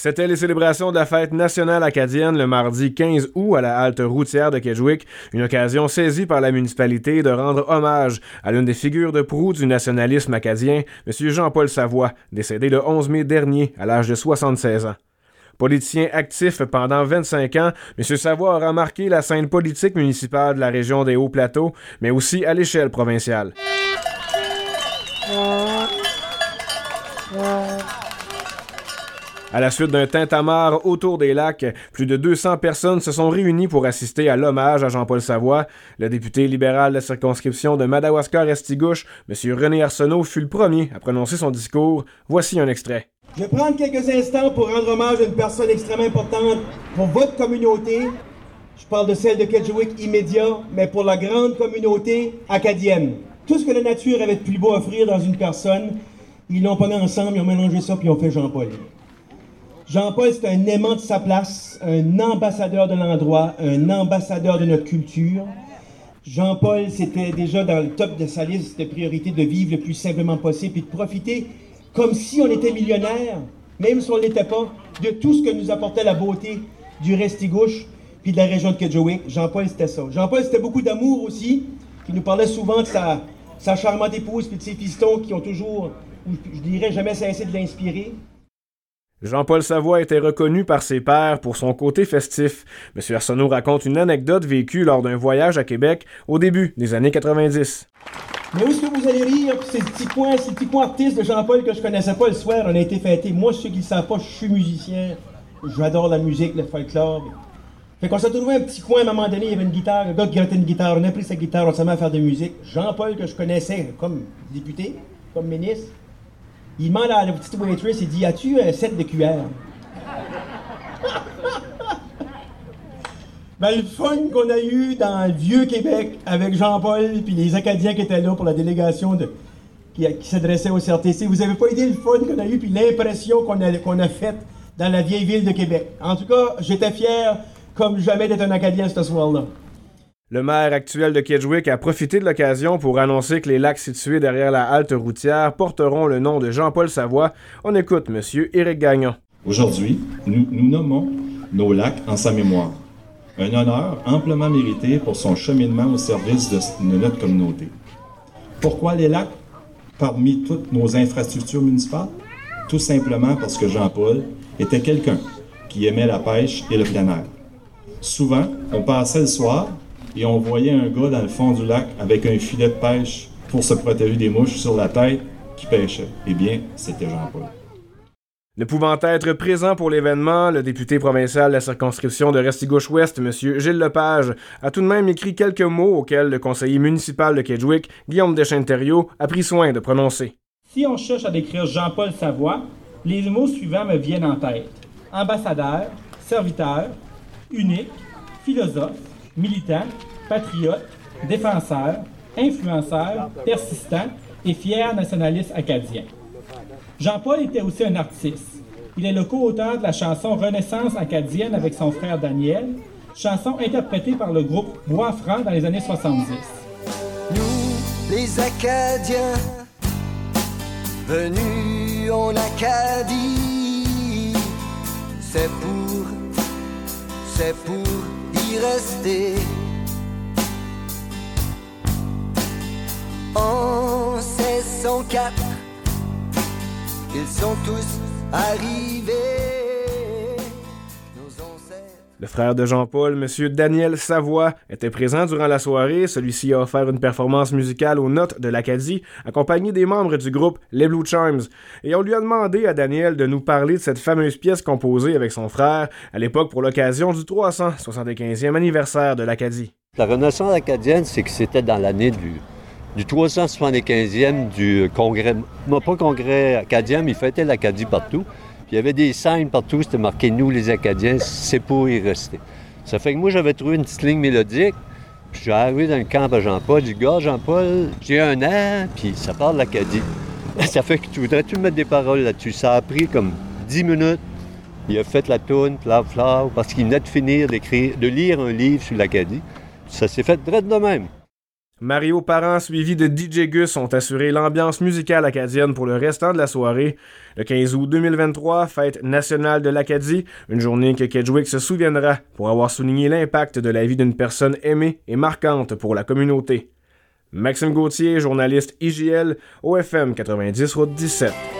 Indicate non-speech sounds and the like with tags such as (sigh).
C'était les célébrations de la fête nationale acadienne le mardi 15 août à la halte routière de Kedgewick, une occasion saisie par la municipalité de rendre hommage à l'une des figures de proue du nationalisme acadien, M. Jean-Paul Savoie, décédé le 11 mai dernier à l'âge de 76 ans. Politicien actif pendant 25 ans, M. Savoie aura marqué la scène politique municipale de la région des Hauts-Plateaux, mais aussi à l'échelle provinciale. À la suite d'un tintamarre autour des lacs, plus de 200 personnes se sont réunies pour assister à l'hommage à Jean-Paul Savoie. Le député libéral de la circonscription de Madawaska-Restigouche, M. René Arsenault, fut le premier à prononcer son discours. Voici un extrait. Je vais prendre quelques instants pour rendre hommage à une personne extrêmement importante pour votre communauté. Je parle de celle de Kedgewick immédiat, mais pour la grande communauté acadienne. Tout ce que la nature avait de plus beau à offrir dans une personne, ils l'ont mis ensemble, ils ont mélangé ça, puis ils ont fait Jean-Paul. Jean-Paul, c'est un aimant de sa place, un ambassadeur de l'endroit, un ambassadeur de notre culture. Jean-Paul, c'était déjà dans le top de sa liste de priorités de vivre le plus simplement possible et de profiter comme si on était millionnaire, même si on ne l'était pas, de tout ce que nous apportait la beauté du Restigouche puis de la région de Kedgewick. Jean-Paul, c'était ça. Jean-Paul, c'était beaucoup d'amour aussi, qui nous parlait souvent de sa, sa charmante épouse puis de ses pistons qui ont toujours, je dirais, jamais cessé de l'inspirer. Jean-Paul Savoie était reconnu par ses pairs pour son côté festif. M. Arsenault raconte une anecdote vécue lors d'un voyage à Québec au début des années 90. Mais où est-ce que vous allez rire? Ces petits coins, ces petits artistes de Jean-Paul que je connaissais pas le soir, on a été fêtés. Moi, ceux qui ne savent pas, je suis musicien. J'adore la musique, le folklore. Fait qu'on s'est trouvé un petit coin à un moment donné, il y avait une guitare, le gars qui grattait une guitare, on a pris sa guitare, on s'est mis à faire de la musique. Jean-Paul, que je connaissais comme député, comme ministre, il demande à la petite waitress, il dit As-tu un set de cuillères (laughs) ben, le fun qu'on a eu dans le vieux Québec avec Jean-Paul puis les Acadiens qui étaient là pour la délégation qui, s'adressait au CRTC. Vous avez pas idée le fun qu'on a eu puis l'impression qu'on a, qu'on a faite dans la vieille ville de Québec. En tout cas, j'étais fier comme jamais d'être un Acadien ce soir-là. Le maire actuel de Kedgewick a profité de l'occasion pour annoncer que les lacs situés derrière la halte routière porteront le nom de Jean-Paul Savoie. On écoute M. Éric Gagnon. Aujourd'hui, nous, nous nommons nos lacs en sa mémoire. Un honneur amplement mérité pour son cheminement au service de notre communauté. Pourquoi les lacs? Parmi toutes nos infrastructures municipales? Tout simplement parce que Jean-Paul était quelqu'un qui aimait la pêche et le plein air. Souvent, on passait le soir et on voyait un gars dans le fond du lac avec un filet de pêche pour se protéger des mouches sur la tête qui pêchait. Eh bien, c'était Jean-Paul. Ne pouvant être présent pour l'événement, le député provincial de la circonscription de Restigouche-Ouest, M. Gilles Lepage, a tout de même écrit quelques mots auxquels le conseiller municipal de Kedgewick, Guillaume Deschênes-Thériault, a pris soin de prononcer. Si on cherche à décrire Jean-Paul Savoie, les mots suivants me viennent en tête. Ambassadeur, serviteur, unique, philosophe, militant, patriote, défenseur, influenceur, persistant et fier nationaliste acadien. Jean-Paul était aussi un artiste. Il est le co-auteur de la chanson Renaissance acadienne avec son frère Daniel, chanson interprétée par le groupe Bois Franc dans les années 70. Nous, les Acadiens, venus en Acadie, c'est pour, c'est pour y rester. En 1604, ils sont tous arrivés. Le frère de Jean-Paul, M. Daniel Savoie, était présent durant la soirée. Celui-ci a offert une performance musicale aux notes de l'Acadie, accompagné des membres du groupe Les Blue Charms. Et on lui a demandé à Daniel de nous parler de cette fameuse pièce composée avec son frère, à l'époque pour l'occasion du 375e anniversaire de l'Acadie. La Renaissance acadienne, c'est que c'était dans l'année du, du 375e du congrès, non pas congrès acadien, mais il fêtait l'Acadie partout. Puis il y avait des signes partout, c'était marqué Nous les Acadiens, c'est pour y rester. Ça fait que moi, j'avais trouvé une petite ligne mélodique. Puis je arrivé dans le camp à Jean-Paul. J'ai dit, gars, Jean-Paul, j'ai un air, puis ça parle l'Acadie. (laughs) Ça fait que tu voudrais-tu mettre des paroles là-dessus? Ça a pris comme 10 minutes. Il a fait la toune, Flower Flower, parce qu'il venait de finir d'écrire, de lire un livre sur l'Acadie. Ça s'est fait direct de même. Mario Parent suivi de DJ Gus ont assuré l'ambiance musicale acadienne pour le restant de la soirée. Le 15 août 2023, fête nationale de l'Acadie, une journée que Kedgewick se souviendra pour avoir souligné l'impact de la vie d'une personne aimée et marquante pour la communauté. Maxime Gauthier, journaliste IGL, OFM 90 Route 17.